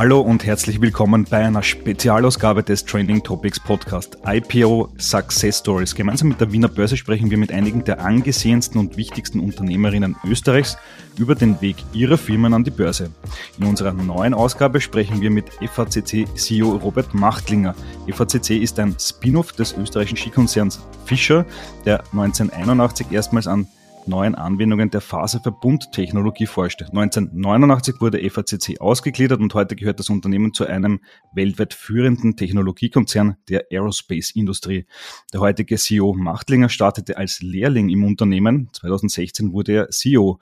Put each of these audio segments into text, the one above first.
Hallo und herzlich willkommen bei einer Spezialausgabe des Trending Topics Podcast IPO Success Stories. Gemeinsam mit der Wiener Börse sprechen wir mit einigen der angesehensten und wichtigsten Unternehmerinnen Österreichs über den Weg ihrer Firmen an die Börse. In unserer neuen Ausgabe sprechen wir mit FACC CEO Robert Machtlinger. FACC ist ein Spin-off des österreichischen Skikonzerns Fischer, der 1981 erstmals an neuen Anwendungen der Faserverbundtechnologie forscht. 1989 wurde FACC ausgegliedert und heute gehört das Unternehmen zu einem weltweit führenden Technologiekonzern der Aerospace-Industrie. Der heutige CEO Machtlinger startete als Lehrling im Unternehmen. 2016 wurde er CEO.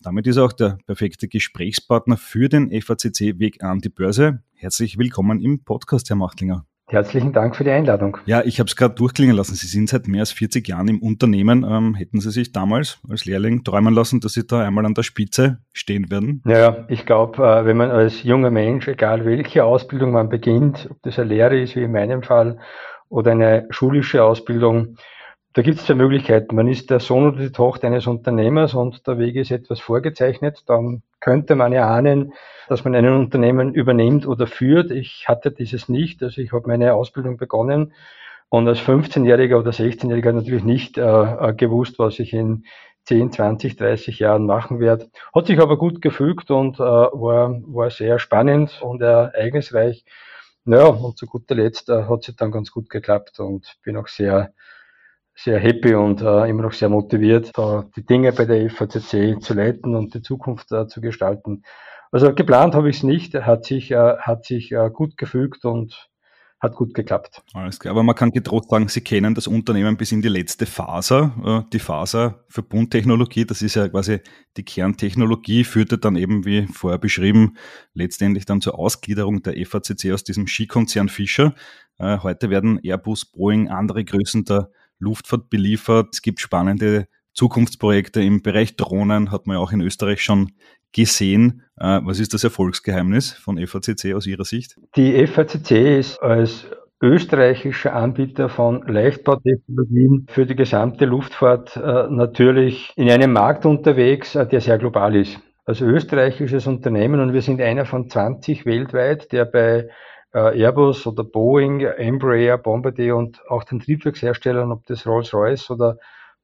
Damit ist er auch der perfekte Gesprächspartner für den FACC-Weg an die Börse. Herzlich willkommen im Podcast, Herr Machtlinger. Herzlichen Dank für die Einladung. Ja, ich habe es gerade durchklingen lassen. Sie sind seit mehr als 40 Jahren im Unternehmen. Ähm, hätten Sie sich damals als Lehrling träumen lassen, dass Sie da einmal an der Spitze stehen werden? Naja, ich glaube, äh, wenn man als junger Mensch, egal welche Ausbildung man beginnt, ob das eine Lehre ist, wie in meinem Fall, oder eine schulische Ausbildung, da gibt es zwei Möglichkeiten. Man ist der Sohn oder die Tochter eines Unternehmers und der Weg ist etwas vorgezeichnet. Dann könnte man ja ahnen, dass man ein Unternehmen übernimmt oder führt. Ich hatte dieses nicht. Also ich habe meine Ausbildung begonnen und als 15-Jähriger oder 16-Jähriger natürlich nicht äh, äh, gewusst, was ich in 10, 20, 30 Jahren machen werde. Hat sich aber gut gefügt und äh, war, war sehr spannend und ereignisreich. Naja, und zu guter Letzt äh, hat es dann ganz gut geklappt und bin auch sehr sehr happy und äh, immer noch sehr motiviert, da die Dinge bei der FACC zu leiten und die Zukunft äh, zu gestalten. Also geplant habe ich es nicht, hat sich, äh, hat sich äh, gut gefügt und hat gut geklappt. Alles klar, aber man kann getrost sagen, Sie kennen das Unternehmen bis in die letzte Phase. Äh, die Faserverbundtechnologie, das ist ja quasi die Kerntechnologie, führte dann eben, wie vorher beschrieben, letztendlich dann zur Ausgliederung der FACC aus diesem Skikonzern Fischer. Äh, heute werden Airbus, Boeing, andere Größen der Luftfahrt beliefert. Es gibt spannende Zukunftsprojekte im Bereich Drohnen, hat man ja auch in Österreich schon gesehen. Äh, was ist das Erfolgsgeheimnis von FACC aus Ihrer Sicht? Die FACC ist als österreichischer Anbieter von Leichtbautechnologien für die gesamte Luftfahrt äh, natürlich in einem Markt unterwegs, äh, der sehr global ist. Als österreichisches Unternehmen und wir sind einer von 20 weltweit, der bei Airbus oder Boeing, Embraer, Bombardier und auch den Triebwerksherstellern, ob das Rolls-Royce oder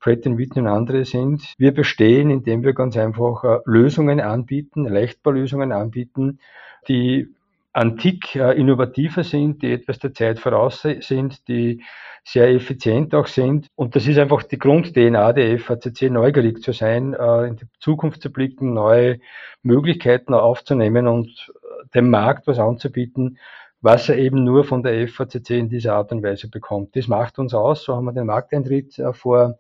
Pratt Whitney und andere sind. Wir bestehen, indem wir ganz einfach äh, Lösungen anbieten, Leichtbaulösungen anbieten, die antik äh, innovativer sind, die etwas der Zeit voraus sind, die sehr effizient auch sind. Und das ist einfach die Grund-DNA der FACC, neugierig zu sein, in die Zukunft zu blicken, neue Möglichkeiten aufzunehmen und dem Markt was anzubieten, was er eben nur von der FACC in dieser Art und Weise bekommt. Das macht uns aus. So haben wir den Markteintritt äh, vor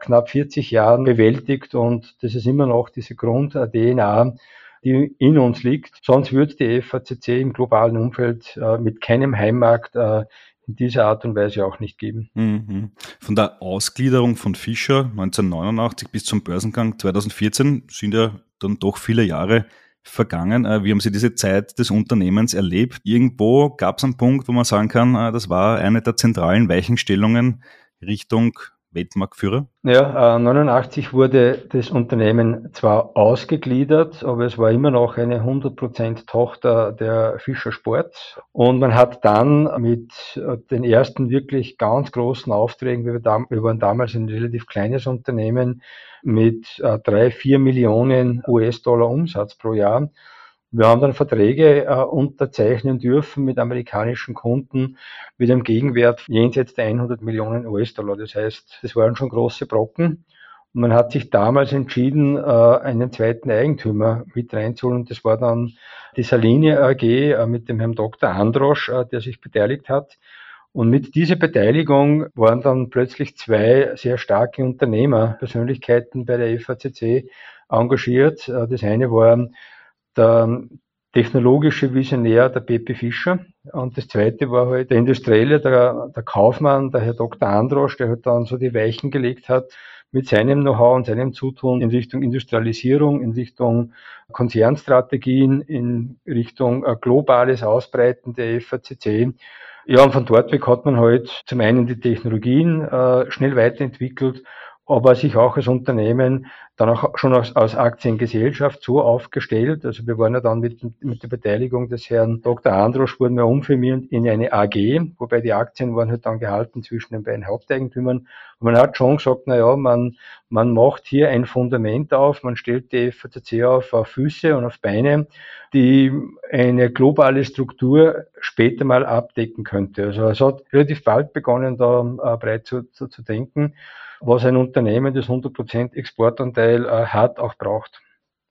knapp 40 Jahren bewältigt und das ist immer noch diese Grund-DNA, die in uns liegt. Sonst würde die FACC im globalen Umfeld äh, mit keinem Heimmarkt äh, in dieser Art und Weise auch nicht geben. Mhm. Von der Ausgliederung von Fischer 1989 bis zum Börsengang 2014 sind ja dann doch viele Jahre vergangen. Äh, wie haben Sie diese Zeit des Unternehmens erlebt? Irgendwo gab es einen Punkt, wo man sagen kann, äh, das war eine der zentralen Weichenstellungen Richtung Weltmarktführer? Ja, 89 äh, wurde das Unternehmen zwar ausgegliedert, aber es war immer noch eine 100% Tochter der Fischer Sport. Und man hat dann mit den ersten wirklich ganz großen Aufträgen, wir waren damals ein relativ kleines Unternehmen, mit äh, drei, vier Millionen US-Dollar Umsatz pro Jahr. Wir haben dann Verträge äh, unterzeichnen dürfen mit amerikanischen Kunden mit einem Gegenwert jenseits der 100 Millionen US-Dollar. Das heißt, das waren schon große Brocken. Und man hat sich damals entschieden, äh, einen zweiten Eigentümer mit reinzuholen. Und das war dann die Saline AG äh, mit dem Herrn Dr. Androsch, äh, der sich beteiligt hat. Und mit dieser Beteiligung waren dann plötzlich zwei sehr starke Unternehmerpersönlichkeiten bei der FACC engagiert. Äh, das eine war der technologische Visionär, der Pepe Fischer. Und das zweite war halt der Industrielle, der, der Kaufmann, der Herr Dr. Androsch, der halt dann so die Weichen gelegt hat mit seinem Know-how und seinem Zutun in Richtung Industrialisierung, in Richtung Konzernstrategien, in Richtung äh, globales Ausbreiten der FACC. Ja, und von dort weg hat man halt zum einen die Technologien äh, schnell weiterentwickelt aber sich auch als Unternehmen dann auch schon als, als Aktiengesellschaft so aufgestellt. Also wir waren ja dann mit, mit der Beteiligung des Herrn Dr. Androsch wurden wir umfirmiert in eine AG, wobei die Aktien waren halt dann gehalten zwischen den beiden Haupteigentümern. Und man hat schon gesagt, na ja, man, man macht hier ein Fundament auf, man stellt die FACC auf, auf Füße und auf Beine, die eine globale Struktur später mal abdecken könnte. Also es hat relativ bald begonnen, da äh, breit zu, zu, zu denken was ein Unternehmen, das 100% Exportanteil äh, hat, auch braucht.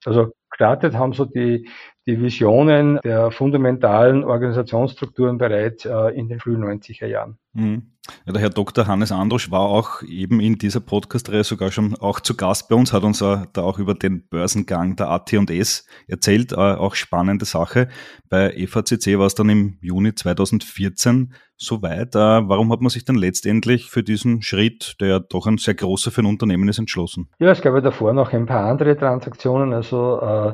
Also gestartet haben so die, die Visionen der fundamentalen Organisationsstrukturen bereits äh, in den frühen 90er Jahren. Mhm. Ja, der Herr Dr. Hannes Androsch war auch eben in dieser Podcast-Reihe sogar schon auch zu Gast bei uns, hat uns äh, da auch über den Börsengang der AT&S erzählt, äh, auch spannende Sache. Bei EVCC war es dann im Juni 2014 soweit. Äh, warum hat man sich dann letztendlich für diesen Schritt, der ja doch ein sehr großer für ein Unternehmen ist, entschlossen? Ja, es gab ja davor noch ein paar andere Transaktionen. Also äh,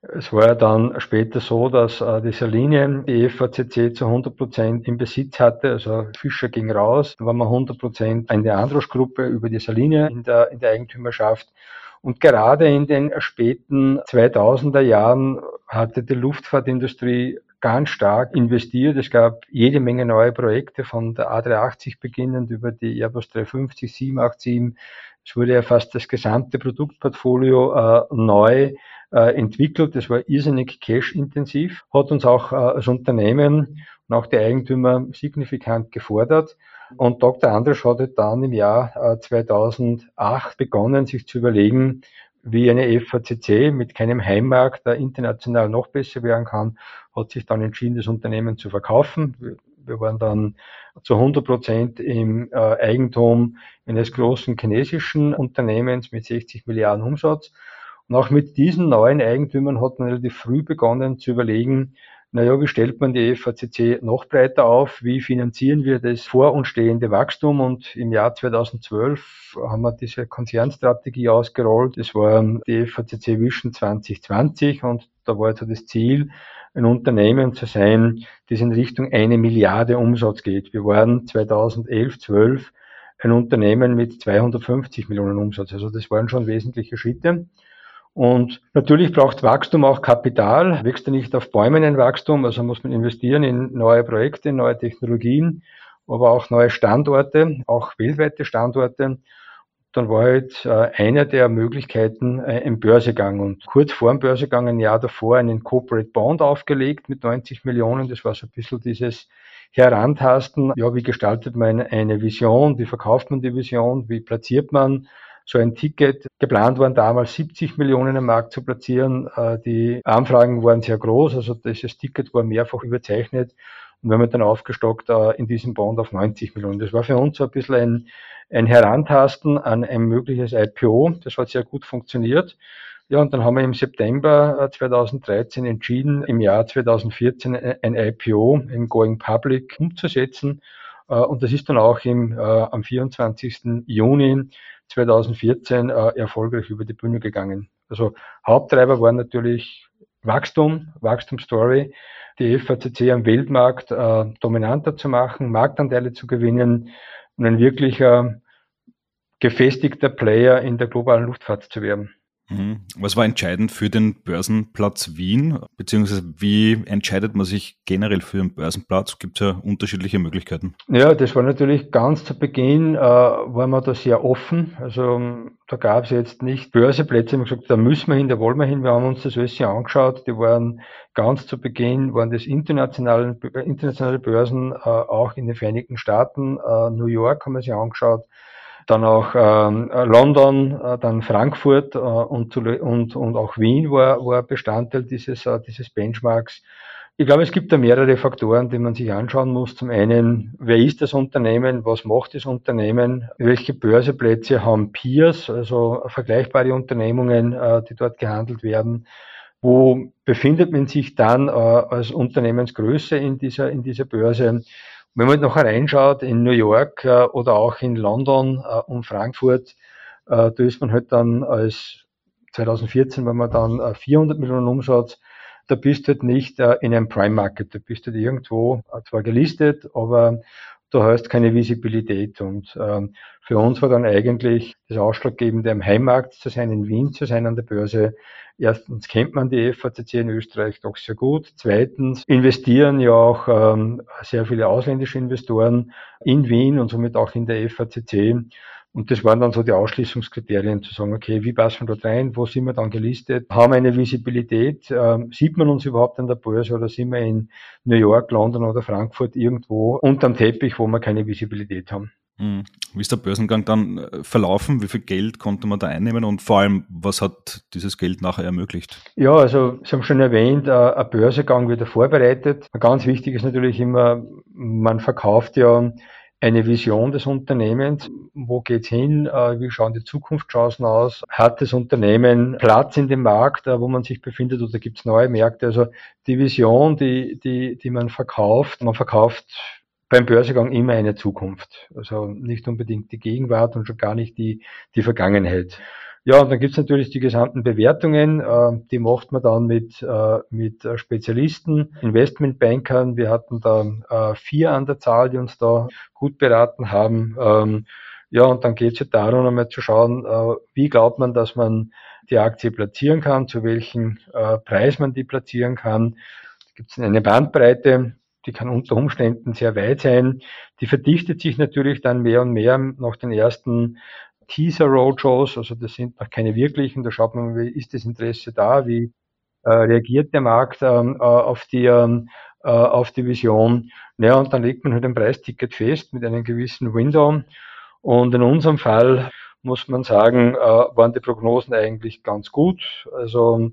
es war ja dann später so, dass äh, die Saline die EVCC zu 100 Prozent im Besitz hatte. Also Fischer ging raus, dann war man 100 Prozent in der Androsch-Gruppe über die Saline in der, in der Eigentümerschaft. Und gerade in den späten 2000er Jahren hatte die Luftfahrtindustrie ganz stark investiert. Es gab jede Menge neue Projekte von der A380 beginnend über die Airbus 350, 787. Es wurde ja fast das gesamte Produktportfolio äh, neu äh, entwickelt. Das war irrsinnig cash-intensiv, hat uns auch äh, als Unternehmen und auch die Eigentümer signifikant gefordert. Und Dr. Andres hatte dann im Jahr äh, 2008 begonnen, sich zu überlegen, wie eine FACC mit keinem Heimmarkt international noch besser werden kann, hat sich dann entschieden, das Unternehmen zu verkaufen. Wir waren dann zu 100 Prozent im äh, Eigentum eines großen chinesischen Unternehmens mit 60 Milliarden Umsatz. Und auch mit diesen neuen Eigentümern hat man relativ früh begonnen zu überlegen, naja, wie stellt man die FACC noch breiter auf? Wie finanzieren wir das vor uns stehende Wachstum? Und im Jahr 2012 haben wir diese Konzernstrategie ausgerollt. Das war die FACC Vision 2020 und da war also das Ziel, ein Unternehmen zu sein, das in Richtung eine Milliarde Umsatz geht. Wir waren 2011, 12 ein Unternehmen mit 250 Millionen Umsatz. Also das waren schon wesentliche Schritte. Und natürlich braucht Wachstum auch Kapital, wächst ja nicht auf Bäumen ein Wachstum, also muss man investieren in neue Projekte, neue Technologien, aber auch neue Standorte, auch weltweite Standorte. Dann war halt äh, eine der Möglichkeiten äh, ein Börsegang und kurz vor dem Börsegang, ein Jahr davor, einen Corporate Bond aufgelegt mit 90 Millionen. Das war so ein bisschen dieses Herantasten. Ja, wie gestaltet man eine Vision? Wie verkauft man die Vision? Wie platziert man so ein Ticket. Geplant waren damals 70 Millionen am Markt zu platzieren. Äh, die Anfragen waren sehr groß, also dieses Ticket war mehrfach überzeichnet. Und wir haben dann aufgestockt äh, in diesem Bond auf 90 Millionen. Das war für uns so ein bisschen ein, ein Herantasten an ein mögliches IPO. Das hat sehr gut funktioniert. Ja, und dann haben wir im September 2013 äh, entschieden, im Jahr 2014 ein IPO, ein Going Public, umzusetzen. Und das ist dann auch im, am 24. Juni 2014 äh, erfolgreich über die Bühne gegangen. Also Haupttreiber waren natürlich Wachstum, Wachstumsstory, die FACC am Weltmarkt äh, dominanter zu machen, Marktanteile zu gewinnen und ein wirklicher gefestigter Player in der globalen Luftfahrt zu werden. Mhm. Was war entscheidend für den Börsenplatz Wien? Beziehungsweise wie entscheidet man sich generell für einen Börsenplatz? Gibt es ja unterschiedliche Möglichkeiten. Ja, das war natürlich ganz zu Beginn, äh, waren wir da sehr offen. Also da gab es jetzt nicht Börseplätze. Wir haben gesagt, da müssen wir hin, da wollen wir hin. Wir haben uns das alles hier angeschaut. Die waren ganz zu Beginn, waren das internationale, internationale Börsen, äh, auch in den Vereinigten Staaten. Äh, New York haben wir sich angeschaut dann auch ähm, London, äh, dann Frankfurt äh, und, und, und auch Wien war, war Bestandteil dieses, äh, dieses Benchmarks. Ich glaube, es gibt da mehrere Faktoren, die man sich anschauen muss. Zum einen, wer ist das Unternehmen? Was macht das Unternehmen? Welche Börseplätze haben Peers, also vergleichbare Unternehmungen, äh, die dort gehandelt werden? Wo befindet man sich dann äh, als Unternehmensgröße in dieser, in dieser Börse? Wenn man noch reinschaut in New York äh, oder auch in London äh, und Frankfurt, äh, da ist man halt dann als 2014, wenn man dann äh, 400 Millionen Umsatz, da bist du halt nicht äh, in einem Prime Market, da bist du halt irgendwo äh, zwar gelistet, aber du hast keine Visibilität. Und ähm, für uns war dann eigentlich das Ausschlaggebende, am Heimmarkt zu sein, in Wien zu sein an der Börse. Erstens kennt man die FACC in Österreich doch sehr gut. Zweitens investieren ja auch ähm, sehr viele ausländische Investoren in Wien und somit auch in der FACC. Und das waren dann so die Ausschließungskriterien, zu sagen, okay, wie passen wir dort rein, wo sind wir dann gelistet, haben wir eine Visibilität, äh, sieht man uns überhaupt an der Börse oder sind wir in New York, London oder Frankfurt irgendwo unterm Teppich, wo wir keine Visibilität haben. Hm. Wie ist der Börsengang dann äh, verlaufen? Wie viel Geld konnte man da einnehmen und vor allem, was hat dieses Geld nachher ermöglicht? Ja, also Sie haben schon erwähnt, äh, ein Börsengang wird vorbereitet. Ganz wichtig ist natürlich immer, man verkauft ja eine Vision des Unternehmens. Wo geht's hin? Äh, wie schauen die Zukunftschancen aus? Hat das Unternehmen Platz in dem Markt, äh, wo man sich befindet, oder gibt's neue Märkte? Also die Vision, die, die, die man verkauft, man verkauft beim Börsegang immer eine Zukunft. Also nicht unbedingt die Gegenwart und schon gar nicht die, die Vergangenheit. Ja, und dann gibt's natürlich die gesamten Bewertungen, äh, die macht man dann mit, äh, mit äh, Spezialisten, Investmentbankern. Wir hatten da äh, vier an der Zahl, die uns da gut beraten haben. Ähm, ja, und dann geht's ja darum, einmal zu schauen, äh, wie glaubt man, dass man die Aktie platzieren kann, zu welchem äh, Preis man die platzieren kann. Da gibt's eine Bandbreite, die kann unter Umständen sehr weit sein. Die verdichtet sich natürlich dann mehr und mehr nach den ersten Teaser-Roadshows, also das sind noch keine wirklichen, da schaut man, wie ist das Interesse da, wie äh, reagiert der Markt ähm, äh, auf, die, ähm, äh, auf die Vision. Ja, und dann legt man halt ein Preisticket fest mit einem gewissen Window. Und in unserem Fall muss man sagen, äh, waren die Prognosen eigentlich ganz gut. Also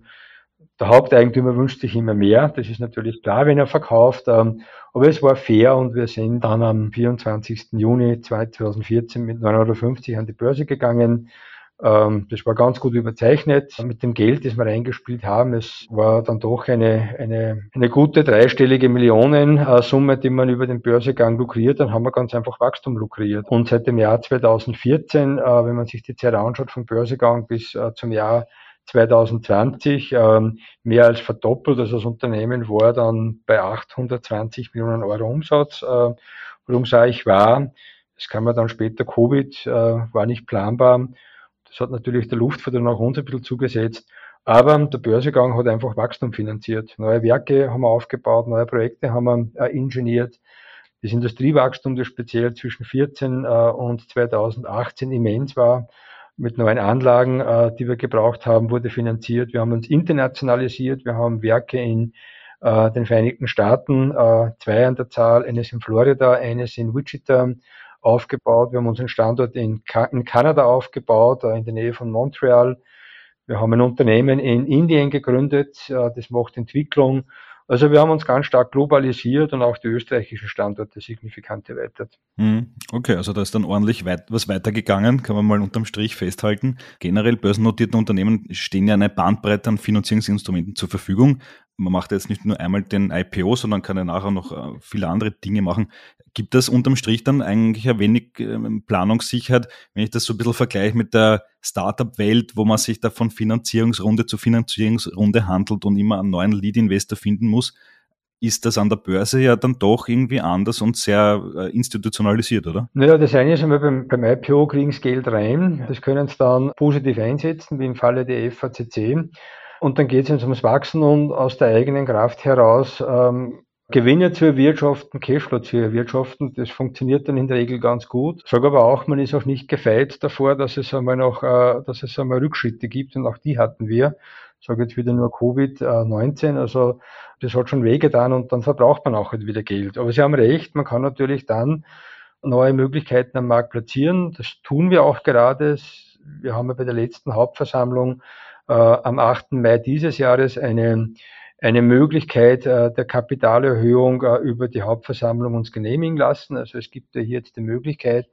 der Haupteigentümer wünscht sich immer mehr. Das ist natürlich klar, wenn er verkauft. Ähm, aber es war fair und wir sind dann am 24. Juni 2014 mit 9,50 Euro an die Börse gegangen. Ähm, das war ganz gut überzeichnet mit dem Geld, das wir reingespielt haben. Es war dann doch eine, eine, eine gute dreistellige Millionensumme, die man über den Börsegang lukriert. Dann haben wir ganz einfach Wachstum lukriert. Und seit dem Jahr 2014, äh, wenn man sich die Zeit anschaut, vom Börsegang bis äh, zum Jahr 2020 ähm, mehr als verdoppelt. Also das Unternehmen war dann bei 820 Millionen Euro Umsatz. Äh, warum sage ich war? Das kam ja dann später Covid, äh, war nicht planbar. Das hat natürlich der Luftfahrt auch uns ein bisschen zugesetzt. Aber der Börsegang hat einfach Wachstum finanziert. Neue Werke haben wir aufgebaut, neue Projekte haben wir äh, ingeniert. Das Industriewachstum, das speziell zwischen 14 äh, und 2018 immens war, mit neuen Anlagen, äh, die wir gebraucht haben, wurde finanziert. Wir haben uns internationalisiert. Wir haben Werke in äh, den Vereinigten Staaten, äh, zwei an der Zahl, eines in Florida, eines in Wichita aufgebaut. Wir haben unseren Standort in, Ka in Kanada aufgebaut, äh, in der Nähe von Montreal. Wir haben ein Unternehmen in Indien gegründet, äh, das macht Entwicklung also wir haben uns ganz stark globalisiert und auch die österreichischen Standorte signifikant erweitert. Hm, okay, also da ist dann ordentlich weit, was weitergegangen, kann man mal unterm Strich festhalten. Generell börsennotierten Unternehmen stehen ja eine Bandbreite an Finanzierungsinstrumenten zur Verfügung man macht jetzt nicht nur einmal den IPO, sondern kann ja nachher noch äh, viele andere Dinge machen. Gibt das unterm Strich dann eigentlich ein wenig ähm, Planungssicherheit, wenn ich das so ein bisschen vergleiche mit der Startup-Welt, wo man sich da von Finanzierungsrunde zu Finanzierungsrunde handelt und immer einen neuen Lead-Investor finden muss? ist das an der Börse ja dann doch irgendwie anders und sehr äh, institutionalisiert, oder? Naja, das eine ist einmal beim, beim IPO kriegen sie Geld rein. Das können sie dann positiv einsetzen, wie im Falle der FACC. Und dann geht es ums Wachsen und aus der eigenen Kraft heraus ähm, Gewinne zu erwirtschaften, Cashflow zu erwirtschaften. Das funktioniert dann in der Regel ganz gut. Ich sage aber auch, man ist auch nicht gefeit davor, dass es einmal noch, äh, dass es einmal Rückschritte gibt und auch die hatten wir. Ich sage jetzt wieder nur Covid-19, also das hat schon wehgetan und dann verbraucht man auch halt wieder Geld. Aber Sie haben recht, man kann natürlich dann neue Möglichkeiten am Markt platzieren. Das tun wir auch gerade. Wir haben ja bei der letzten Hauptversammlung äh, am 8. Mai dieses Jahres eine, eine Möglichkeit äh, der Kapitalerhöhung äh, über die Hauptversammlung uns genehmigen lassen. Also es gibt ja hier jetzt die Möglichkeit,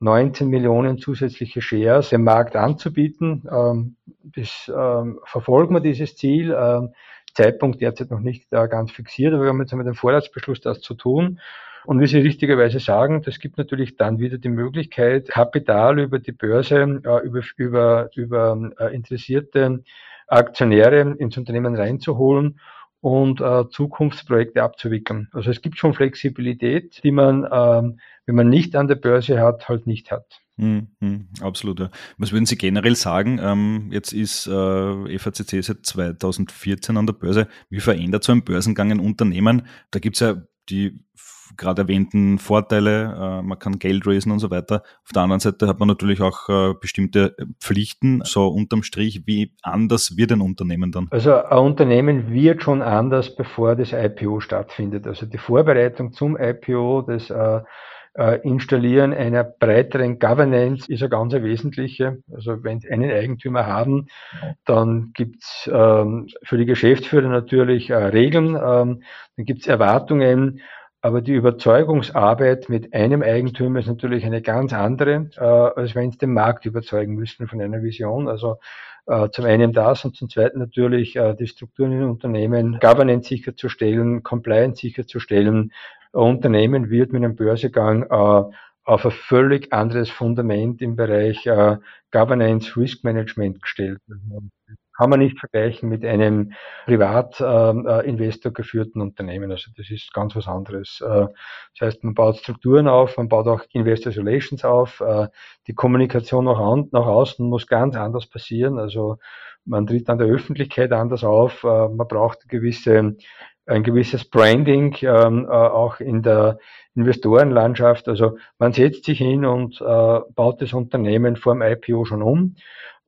19 Millionen zusätzliche Shares dem Markt anzubieten. Ähm, das ähm, verfolgen wir dieses Ziel. Ähm, Zeitpunkt derzeit noch nicht ganz fixiert, aber wir haben jetzt mit dem Vorratsbeschluss das zu tun. Und wie Sie richtigerweise sagen, das gibt natürlich dann wieder die Möglichkeit, Kapital über die Börse, äh, über, über, über äh, interessierte Aktionäre ins Unternehmen reinzuholen und äh, Zukunftsprojekte abzuwickeln. Also es gibt schon Flexibilität, die man, ähm, wenn man nicht an der Börse hat, halt nicht hat. Hm, hm, absolut. Ja. Was würden Sie generell sagen? Ähm, jetzt ist äh, FACC seit 2014 an der Börse. Wie verändert so ein Börsengang ein Unternehmen? Da gibt es ja die gerade erwähnten Vorteile, äh, man kann Geld raisen und so weiter. Auf der anderen Seite hat man natürlich auch äh, bestimmte Pflichten. So unterm Strich, wie anders wird ein Unternehmen dann? Also ein Unternehmen wird schon anders, bevor das IPO stattfindet. Also die Vorbereitung zum IPO, das äh, äh, Installieren einer breiteren Governance ist eine ganz wesentliche. Also wenn Sie einen Eigentümer haben, dann gibt's ähm, für die Geschäftsführer natürlich äh, Regeln, ähm, dann gibt's Erwartungen, aber die Überzeugungsarbeit mit einem Eigentümer ist natürlich eine ganz andere, äh, als wenn Sie den Markt überzeugen müssen von einer Vision. Also äh, zum einen das und zum zweiten natürlich äh, die Strukturen in Unternehmen, Governance sicherzustellen, Compliance sicherzustellen, Unternehmen wird mit einem Börsegang äh, auf ein völlig anderes Fundament im Bereich äh, Governance, Risk Management gestellt. Kann man nicht vergleichen mit einem Privatinvestor äh, geführten Unternehmen. Also das ist ganz was anderes. Äh, das heißt, man baut Strukturen auf, man baut auch Investor Relations auf. Äh, die Kommunikation nach, an, nach außen muss ganz anders passieren. Also man tritt an der Öffentlichkeit anders auf. Äh, man braucht gewisse ein gewisses Branding ähm, äh, auch in der Investorenlandschaft. Also man setzt sich hin und äh, baut das Unternehmen vor dem IPO schon um.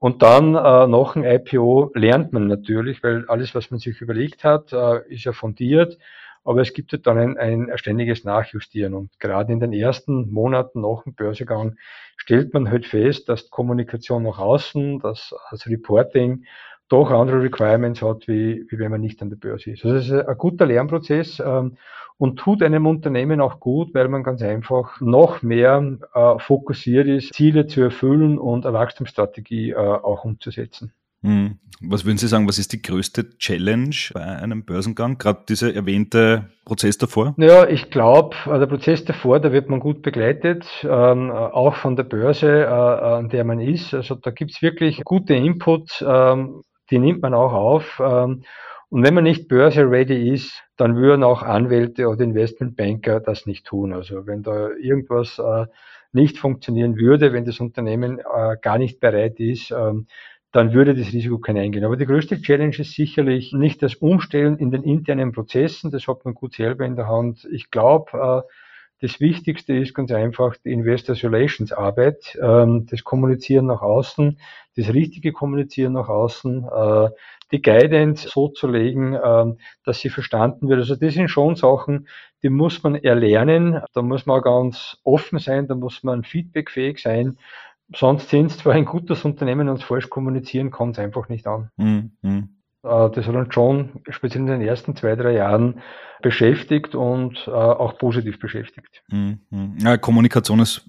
Und dann äh, nach dem IPO lernt man natürlich, weil alles, was man sich überlegt hat, äh, ist ja fundiert. Aber es gibt ja dann ein, ein ständiges Nachjustieren. Und gerade in den ersten Monaten nach dem Börsegang stellt man halt fest, dass Kommunikation nach außen, dass das Reporting doch andere Requirements hat, wie, wie wenn man nicht an der Börse ist. Also das ist ein guter Lernprozess ähm, und tut einem Unternehmen auch gut, weil man ganz einfach noch mehr äh, fokussiert ist, Ziele zu erfüllen und eine Wachstumsstrategie äh, auch umzusetzen. Hm. Was würden Sie sagen, was ist die größte Challenge bei einem Börsengang? Gerade dieser erwähnte Prozess davor? Ja, ich glaube, äh, der Prozess davor, da wird man gut begleitet, ähm, auch von der Börse, äh, an der man ist. Also da gibt's wirklich gute Inputs. Ähm, die nimmt man auch auf. Ähm, und wenn man nicht börse-ready ist, dann würden auch Anwälte oder Investmentbanker das nicht tun. Also wenn da irgendwas äh, nicht funktionieren würde, wenn das Unternehmen äh, gar nicht bereit ist, ähm, dann würde das Risiko kein eingehen. Aber die größte Challenge ist sicherlich nicht das Umstellen in den internen Prozessen. Das hat man gut selber in der Hand. Ich glaube, äh, das Wichtigste ist ganz einfach die Investor Relations Arbeit, ähm, das Kommunizieren nach außen, das richtige Kommunizieren nach außen, äh, die Guidance so zu legen, äh, dass sie verstanden wird. Also das sind schon Sachen, die muss man erlernen. Da muss man ganz offen sein, da muss man feedbackfähig sein. Sonst sind es zwar ein gutes Unternehmen und falsch kommunizieren kann es einfach nicht an. Mhm. Äh, das hat uns schon speziell in den ersten zwei, drei Jahren beschäftigt und äh, auch positiv beschäftigt. Mhm. Ja, Kommunikation ist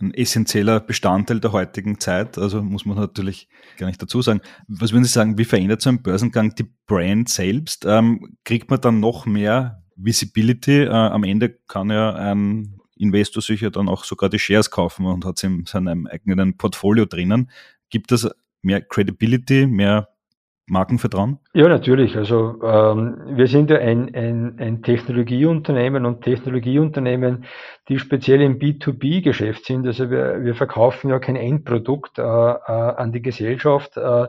ein essentieller Bestandteil der heutigen Zeit, also muss man natürlich gar nicht dazu sagen. Was würden Sie sagen, wie verändert so ein Börsengang die Brand selbst? Ähm, kriegt man dann noch mehr Visibility? Äh, am Ende kann ja ein Investor sich ja dann auch sogar die Shares kaufen und hat sie in seinem eigenen Portfolio drinnen. Gibt es mehr Credibility, mehr Markenvertrauen? Ja, natürlich. Also ähm, wir sind ja ein, ein, ein Technologieunternehmen und Technologieunternehmen, die speziell im B2B-Geschäft sind. Also wir, wir verkaufen ja kein Endprodukt äh, äh, an die Gesellschaft. Äh,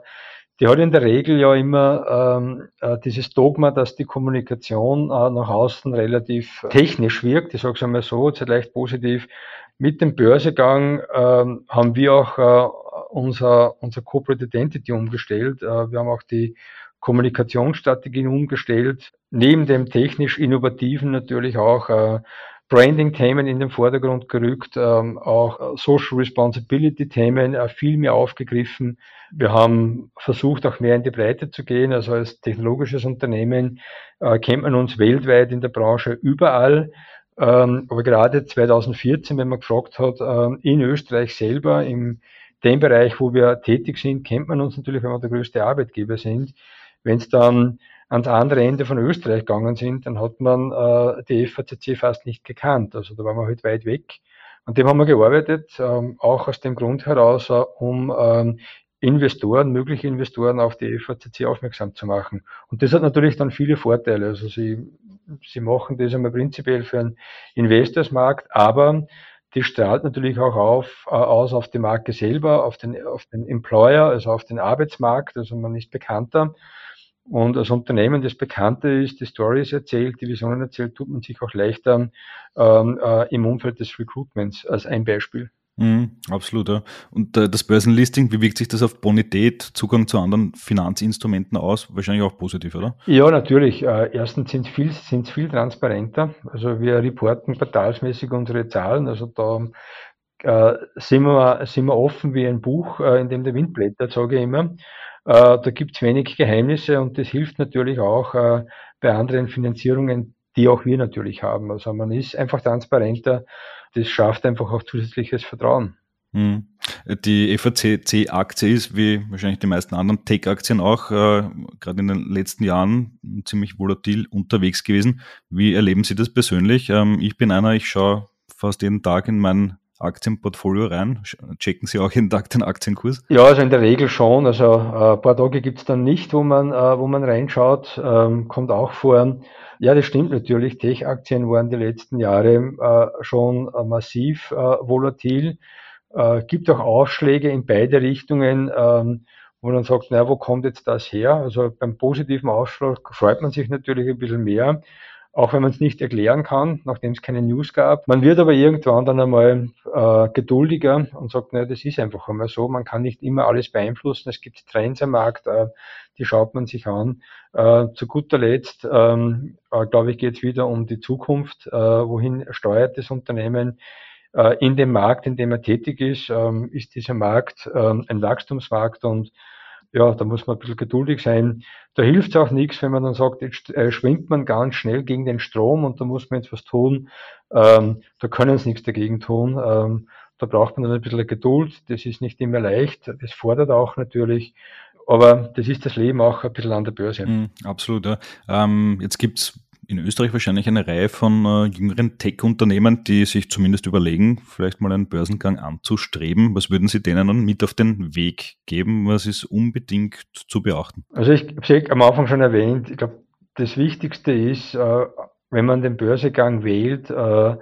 die hat in der Regel ja immer ähm, äh, dieses Dogma, dass die Kommunikation äh, nach außen relativ technisch wirkt. Ich sage es einmal so, jetzt leicht positiv. Mit dem Börsegang ähm, haben wir auch äh, unser, unser Corporate Identity umgestellt. Äh, wir haben auch die Kommunikationsstrategien umgestellt. Neben dem technisch innovativen natürlich auch äh, Branding-Themen in den Vordergrund gerückt, ähm, auch Social Responsibility-Themen äh, viel mehr aufgegriffen. Wir haben versucht, auch mehr in die Breite zu gehen. Also als technologisches Unternehmen äh, kennt man uns weltweit in der Branche überall. Ähm, aber gerade 2014, wenn man gefragt hat, äh, in Österreich selber im dem Bereich, wo wir tätig sind, kennt man uns natürlich, wenn wir der größte Arbeitgeber sind. Wenn es dann ans andere Ende von Österreich gegangen sind, dann hat man äh, die FACC fast nicht gekannt. Also da waren wir halt weit weg. An dem haben wir gearbeitet, ähm, auch aus dem Grund heraus, äh, um ähm, Investoren, mögliche Investoren auf die FACC aufmerksam zu machen. Und das hat natürlich dann viele Vorteile. Also sie, sie machen das einmal prinzipiell für einen Investorsmarkt, aber die strahlt natürlich auch auf, äh, aus auf die Marke selber, auf den, auf den Employer, also auf den Arbeitsmarkt. Also man ist bekannter. Und als Unternehmen, das bekannter ist, die Stories erzählt, die Visionen erzählt, tut man sich auch leichter ähm, äh, im Umfeld des Recruitments als ein Beispiel. Mhm, absolut, ja. Und äh, das Börsenlisting, wie wirkt sich das auf Bonität, Zugang zu anderen Finanzinstrumenten aus? Wahrscheinlich auch positiv, oder? Ja, natürlich. Äh, erstens sind es viel, viel transparenter. Also wir reporten quartalsmäßig unsere Zahlen. Also da äh, sind, wir, sind wir offen wie ein Buch, äh, in dem der Wind blättert, sage ich immer. Äh, da gibt es wenig Geheimnisse und das hilft natürlich auch äh, bei anderen Finanzierungen, die auch wir natürlich haben. Also man ist einfach transparenter das schafft einfach auch zusätzliches Vertrauen. Hm. Die FACC-Aktie ist, wie wahrscheinlich die meisten anderen Tech-Aktien auch, äh, gerade in den letzten Jahren ziemlich volatil unterwegs gewesen. Wie erleben Sie das persönlich? Ähm, ich bin einer, ich schaue fast jeden Tag in mein Aktienportfolio rein. Checken Sie auch jeden Tag den Aktienkurs? Ja, also in der Regel schon. Also äh, ein paar Tage gibt es dann nicht, wo man, äh, wo man reinschaut. Ähm, kommt auch vor. Ja, das stimmt natürlich. Tech-Aktien waren die letzten Jahre äh, schon äh, massiv äh, volatil. Äh, gibt auch Ausschläge in beide Richtungen, ähm, wo man sagt, naja, wo kommt jetzt das her? Also beim positiven Ausschlag freut man sich natürlich ein bisschen mehr auch wenn man es nicht erklären kann, nachdem es keine News gab. Man wird aber irgendwann dann einmal äh, geduldiger und sagt, naja, das ist einfach einmal so, man kann nicht immer alles beeinflussen, es gibt Trends am Markt, äh, die schaut man sich an. Äh, zu guter Letzt, ähm, äh, glaube ich, geht es wieder um die Zukunft, äh, wohin steuert das Unternehmen äh, in dem Markt, in dem er tätig ist, ähm, ist dieser Markt ähm, ein Wachstumsmarkt und ja, da muss man ein bisschen geduldig sein. Da hilft es auch nichts, wenn man dann sagt, jetzt äh, schwingt man ganz schnell gegen den Strom und da muss man jetzt was tun. Ähm, da können sie nichts dagegen tun. Ähm, da braucht man dann ein bisschen Geduld. Das ist nicht immer leicht. Das fordert auch natürlich. Aber das ist das Leben auch ein bisschen an der Börse. Mm, absolut. Ja. Ähm, jetzt gibt's in Österreich wahrscheinlich eine Reihe von äh, jüngeren Tech-Unternehmen, die sich zumindest überlegen, vielleicht mal einen Börsengang anzustreben. Was würden Sie denen dann mit auf den Weg geben? Was ist unbedingt zu beachten? Also ich habe es am Anfang schon erwähnt, ich glaube, das Wichtigste ist, äh, wenn man den Börsegang wählt, äh,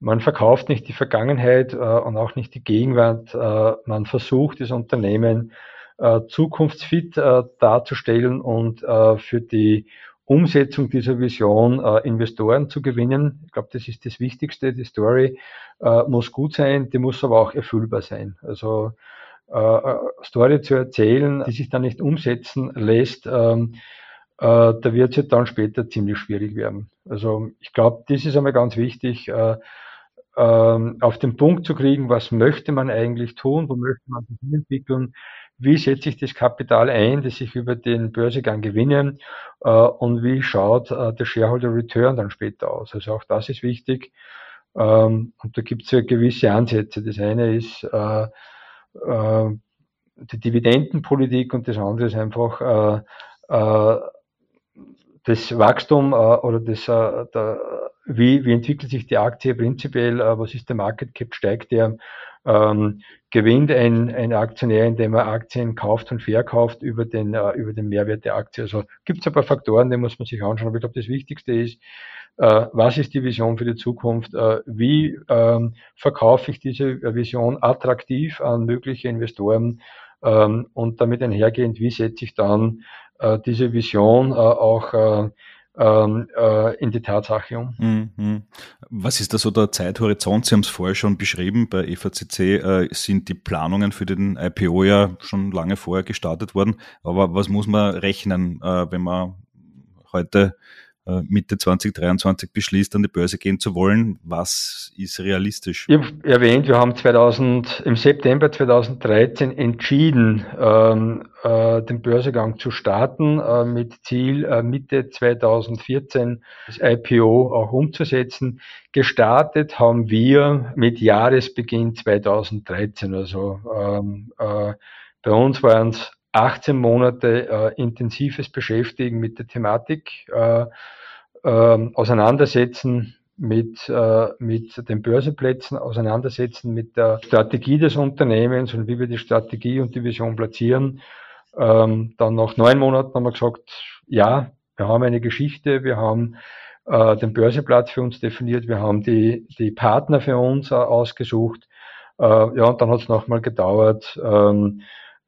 man verkauft nicht die Vergangenheit äh, und auch nicht die Gegenwart. Äh, man versucht, das Unternehmen äh, zukunftsfit darzustellen und für die Umsetzung dieser Vision äh, Investoren zu gewinnen. Ich glaube, das ist das Wichtigste. Die Story äh, muss gut sein, die muss aber auch erfüllbar sein. Also äh, äh Story zu erzählen, die sich dann nicht umsetzen lässt, ähm, äh, da wird es ja dann später ziemlich schwierig werden. Also ich glaube, das ist einmal ganz wichtig, äh, ähm, auf den Punkt zu kriegen, was möchte man eigentlich tun, wo möchte man sich entwickeln, wie setze ich das Kapital ein, das ich über den Börsegang gewinne äh, und wie schaut äh, der Shareholder Return dann später aus. Also auch das ist wichtig. Ähm, und da gibt es ja gewisse Ansätze. Das eine ist äh, äh, die Dividendenpolitik und das andere ist einfach äh, äh, das Wachstum äh, oder das, äh, der, wie, wie entwickelt sich die Aktie prinzipiell, äh, was ist der Market Cap, steigt der, ähm, gewinnt ein, ein Aktionär, indem er Aktien kauft und verkauft über den, äh, über den Mehrwert der Aktie. Also gibt es ein paar Faktoren, die muss man sich anschauen. Aber ich glaube, das Wichtigste ist, äh, was ist die Vision für die Zukunft? Äh, wie ähm, verkaufe ich diese Vision attraktiv an mögliche Investoren? Ähm, und damit einhergehend, wie setze ich dann diese Vision äh, auch äh, ähm, äh, in die Tatsache um. Mhm. Was ist da so der Zeithorizont? Sie haben es vorher schon beschrieben, bei EVCC äh, sind die Planungen für den IPO ja schon lange vorher gestartet worden. Aber was muss man rechnen, äh, wenn man heute äh, Mitte 2023 beschließt, an die Börse gehen zu wollen. Was ist realistisch? Ich habe erwähnt, wir haben 2000, im September 2013 entschieden, ähm, äh, den Börsegang zu starten, äh, mit Ziel äh, Mitte 2014 das IPO auch umzusetzen. Gestartet haben wir mit Jahresbeginn 2013. Also ähm, äh, bei uns waren es 18 Monate äh, intensives Beschäftigen mit der Thematik, äh, äh, auseinandersetzen mit, äh, mit den Börsenplätzen auseinandersetzen, mit der Strategie des Unternehmens und wie wir die Strategie und die Vision platzieren. Ähm, dann nach neun Monaten haben wir gesagt, ja, wir haben eine Geschichte, wir haben äh, den Börsenplatz für uns definiert, wir haben die, die Partner für uns äh, ausgesucht. Äh, ja, und dann hat es nochmal gedauert, ähm,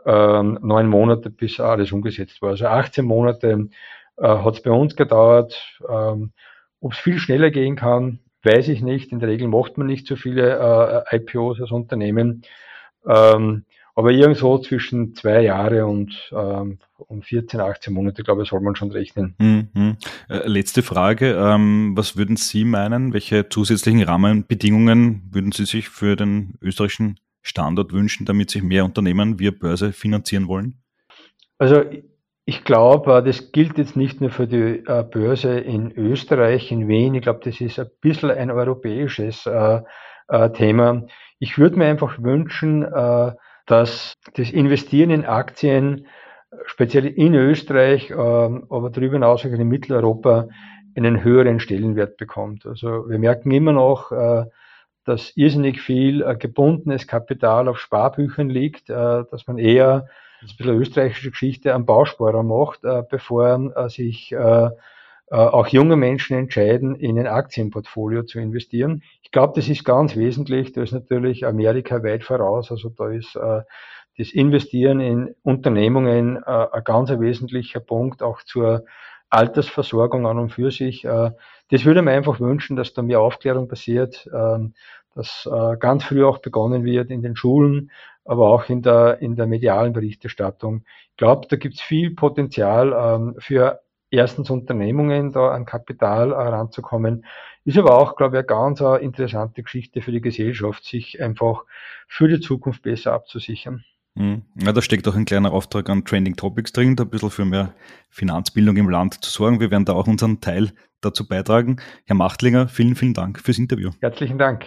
neun Monate, bis alles umgesetzt war. Also 18 Monate äh, hat es bei uns gedauert. Ähm, Ob es viel schneller gehen kann, weiß ich nicht. In der Regel macht man nicht so viele äh, IPOs als Unternehmen. Ähm, aber irgendwo zwischen zwei Jahre und, ähm, und 14, 18 Monate, glaube ich, soll man schon rechnen. Mhm. Äh, letzte Frage. Ähm, was würden Sie meinen? Welche zusätzlichen Rahmenbedingungen würden Sie sich für den österreichischen Standort wünschen, damit sich mehr Unternehmen via Börse finanzieren wollen? Also ich glaube, äh, das gilt jetzt nicht nur für die äh, Börse in Österreich, in Wien. Ich glaube, das ist ein bisschen ein europäisches äh, Thema. Ich würde mir einfach wünschen, dass das Investieren in Aktien, speziell in Österreich, aber darüber hinaus auch in Mitteleuropa, einen höheren Stellenwert bekommt. Also wir merken immer noch, dass irrsinnig viel äh, gebundenes Kapital auf Sparbüchern liegt, äh, dass man eher, das ist eine österreichische Geschichte, einen Bausparer macht, äh, bevor sich auch junge Menschen entscheiden, in ein Aktienportfolio zu investieren. Ich glaube, das ist ganz wesentlich. Da ist natürlich Amerika weit voraus. Also da ist das Investieren in Unternehmungen ein ganz wesentlicher Punkt, auch zur Altersversorgung an und für sich. Äh, das würde man einfach wünschen, dass da mehr Aufklärung passiert, ähm, dass äh, ganz früh auch begonnen wird in den Schulen, aber auch in der, in der medialen Berichterstattung. Ich glaube, da gibt es viel Potenzial ähm, für erstens Unternehmungen da an Kapital heranzukommen. Ist aber auch, glaube ich, eine ganz eine interessante Geschichte für die Gesellschaft, sich einfach für die Zukunft besser abzusichern. Mhm. Ja, da steckt auch ein kleiner Auftrag an Trending Topics drin, da ein bisschen für mehr Finanzbildung im Land zu sorgen. Wir werden da auch unseren Teil dazu beitragen. Herr Machtlinger, vielen, vielen Dank fürs Interview. Herzlichen Dank.